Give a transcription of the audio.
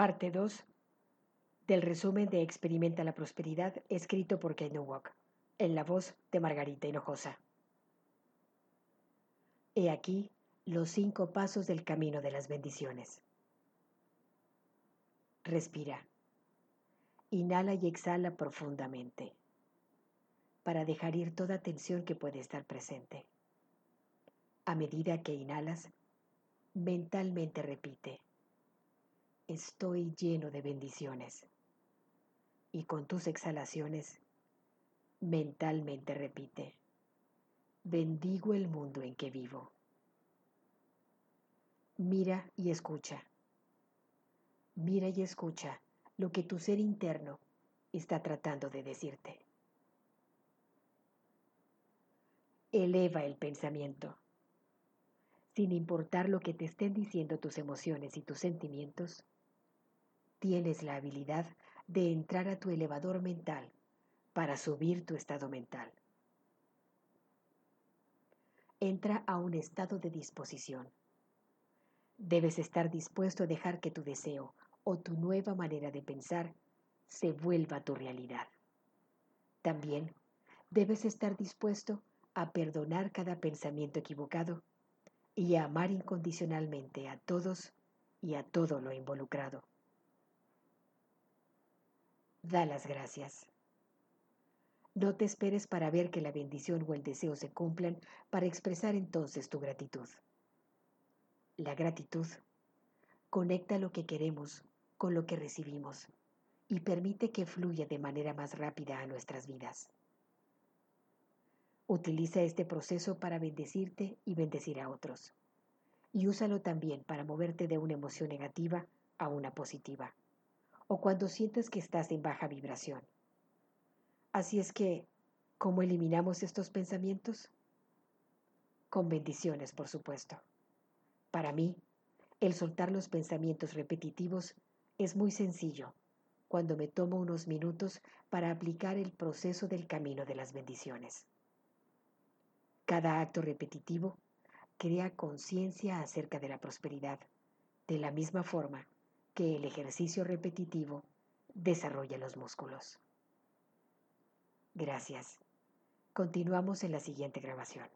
Parte 2 del resumen de Experimenta la Prosperidad escrito por Ken en la voz de Margarita Hinojosa. He aquí los cinco pasos del camino de las bendiciones. Respira. Inhala y exhala profundamente para dejar ir toda tensión que puede estar presente. A medida que inhalas, mentalmente repite, estoy lleno de bendiciones. Y con tus exhalaciones, mentalmente repite, bendigo el mundo en que vivo. Mira y escucha. Mira y escucha lo que tu ser interno está tratando de decirte. Eleva el pensamiento. Sin importar lo que te estén diciendo tus emociones y tus sentimientos, tienes la habilidad de entrar a tu elevador mental para subir tu estado mental. Entra a un estado de disposición. Debes estar dispuesto a dejar que tu deseo o tu nueva manera de pensar se vuelva tu realidad. También debes estar dispuesto a perdonar cada pensamiento equivocado y a amar incondicionalmente a todos y a todo lo involucrado. Da las gracias. No te esperes para ver que la bendición o el deseo se cumplan para expresar entonces tu gratitud. La gratitud conecta lo que queremos con lo que recibimos y permite que fluya de manera más rápida a nuestras vidas. Utiliza este proceso para bendecirte y bendecir a otros. Y úsalo también para moverte de una emoción negativa a una positiva o cuando sientes que estás en baja vibración. Así es que, ¿cómo eliminamos estos pensamientos? Con bendiciones, por supuesto. Para mí, el soltar los pensamientos repetitivos es muy sencillo cuando me tomo unos minutos para aplicar el proceso del camino de las bendiciones. Cada acto repetitivo crea conciencia acerca de la prosperidad, de la misma forma que el ejercicio repetitivo desarrolla los músculos. Gracias. Continuamos en la siguiente grabación.